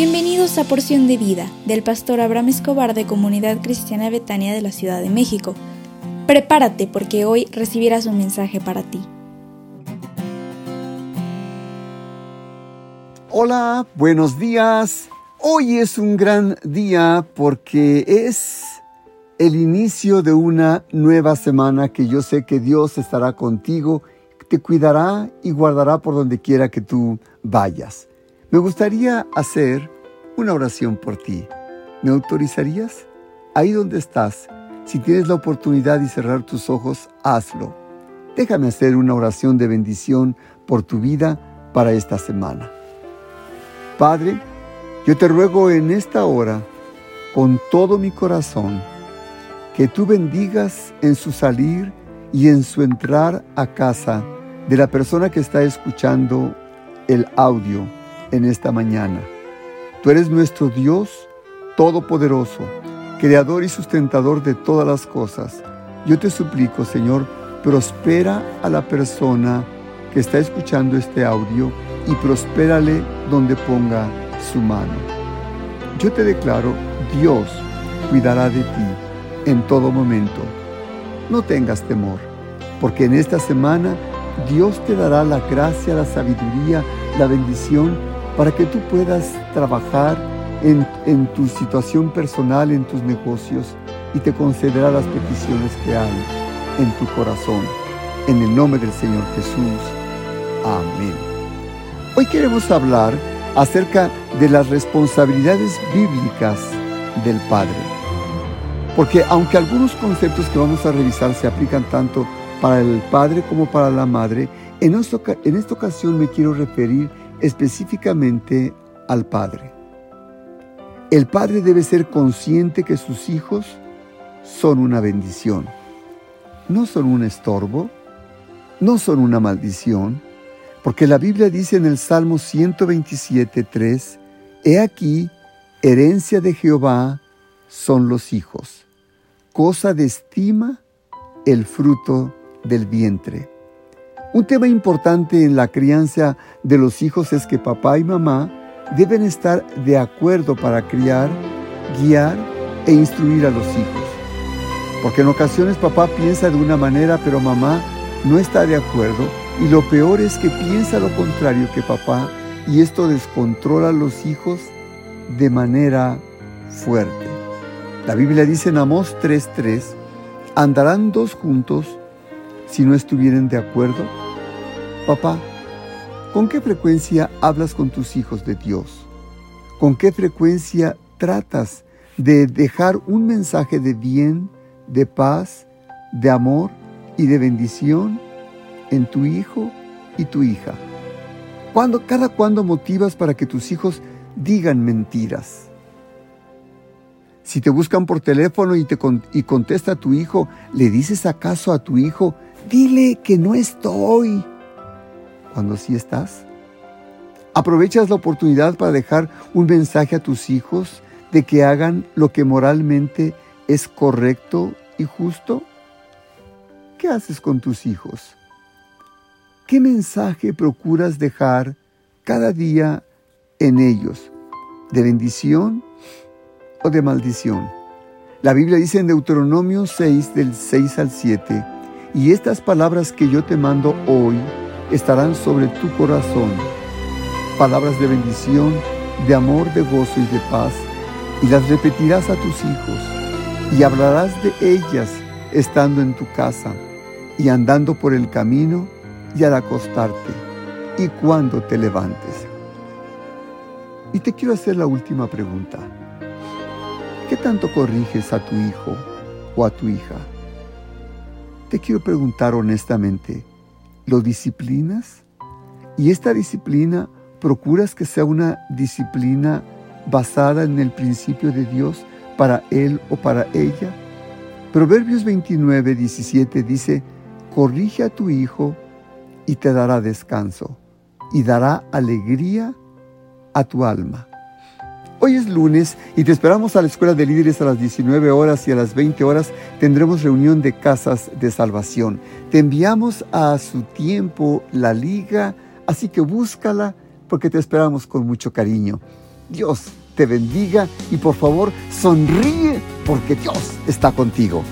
Bienvenidos a Porción de Vida del pastor Abraham Escobar de Comunidad Cristiana Betania de la Ciudad de México. Prepárate porque hoy recibirás un mensaje para ti. Hola, buenos días. Hoy es un gran día porque es el inicio de una nueva semana que yo sé que Dios estará contigo, te cuidará y guardará por donde quiera que tú vayas. Me gustaría hacer una oración por ti. ¿Me autorizarías? Ahí donde estás, si tienes la oportunidad de cerrar tus ojos, hazlo. Déjame hacer una oración de bendición por tu vida para esta semana. Padre, yo te ruego en esta hora, con todo mi corazón, que tú bendigas en su salir y en su entrar a casa de la persona que está escuchando el audio en esta mañana. Tú eres nuestro Dios Todopoderoso, Creador y sustentador de todas las cosas. Yo te suplico, Señor, prospera a la persona que está escuchando este audio y prospérale donde ponga su mano. Yo te declaro, Dios cuidará de ti en todo momento. No tengas temor, porque en esta semana Dios te dará la gracia, la sabiduría, la bendición para que tú puedas trabajar en, tu situación personal, en tus negocios, y te concederá las peticiones que hay en tu corazón. En el nombre del Señor Jesús. Amén. Hoy queremos hablar acerca de las responsabilidades bíblicas del Padre. Porque aunque algunos conceptos que vamos a revisar se aplican tanto para el padre como para la madre, en esta, ocasión me quiero referir específicamente al padre. El padre debe ser consciente que sus hijos son una bendición. No son un estorbo, no son una maldición, porque la Biblia dice en el Salmo 127.3, He aquí, herencia de Jehová son los hijos cosa de estima el fruto del vientre. Un tema importante en la crianza de los hijos es que papá y mamá deben estar de acuerdo para criar, guiar e instruir a los hijos. Porque en ocasiones papá piensa de una manera, pero mamá no está de acuerdo y lo peor es que piensa lo contrario que papá y esto descontrola a los hijos de manera fuerte. La Biblia dice en Amós 3:3, ¿andarán dos juntos si no estuvieren de acuerdo? Papá, ¿con qué frecuencia hablas con tus hijos de Dios? ¿Con qué frecuencia tratas de dejar un mensaje de bien, de paz, de amor y de bendición en tu hijo y tu hija? ¿Cuándo, cada cuándo motivas para que tus hijos digan mentiras? Si te buscan por teléfono y, y contesta a tu hijo, ¿le dices acaso a tu hijo, dile que no estoy? Cuando sí estás. ¿Aprovechas la oportunidad para dejar un mensaje a tus hijos de que hagan lo que moralmente es correcto y justo? ¿Qué haces con tus hijos? ¿Qué mensaje procuras dejar cada día en ellos? ¿De bendición o de maldición. La Biblia dice en Deuteronomio 6 del 6 al 7, y estas palabras que yo te mando hoy estarán sobre tu corazón, palabras de bendición, de amor, de gozo y de paz, y las repetirás a tus hijos, y hablarás de ellas estando en tu casa, y andando por el camino, y al acostarte, y cuando te levantes. Y te quiero hacer la última pregunta. ¿Qué tanto corriges a tu hijo o a tu hija? Te quiero preguntar honestamente, ¿lo disciplinas? ¿Y esta disciplina procuras que sea una disciplina basada en el principio de Dios para él o para ella? Proverbios 29, 17 dice, corrige a tu hijo y te dará descanso y dará alegría a tu alma. Hoy es lunes y te esperamos a la Escuela de Líderes a las 19 horas y a las 20 horas tendremos reunión de casas de salvación. Te enviamos a su tiempo la liga, así que búscala porque te esperamos con mucho cariño. Dios te bendiga y por favor sonríe porque Dios está contigo.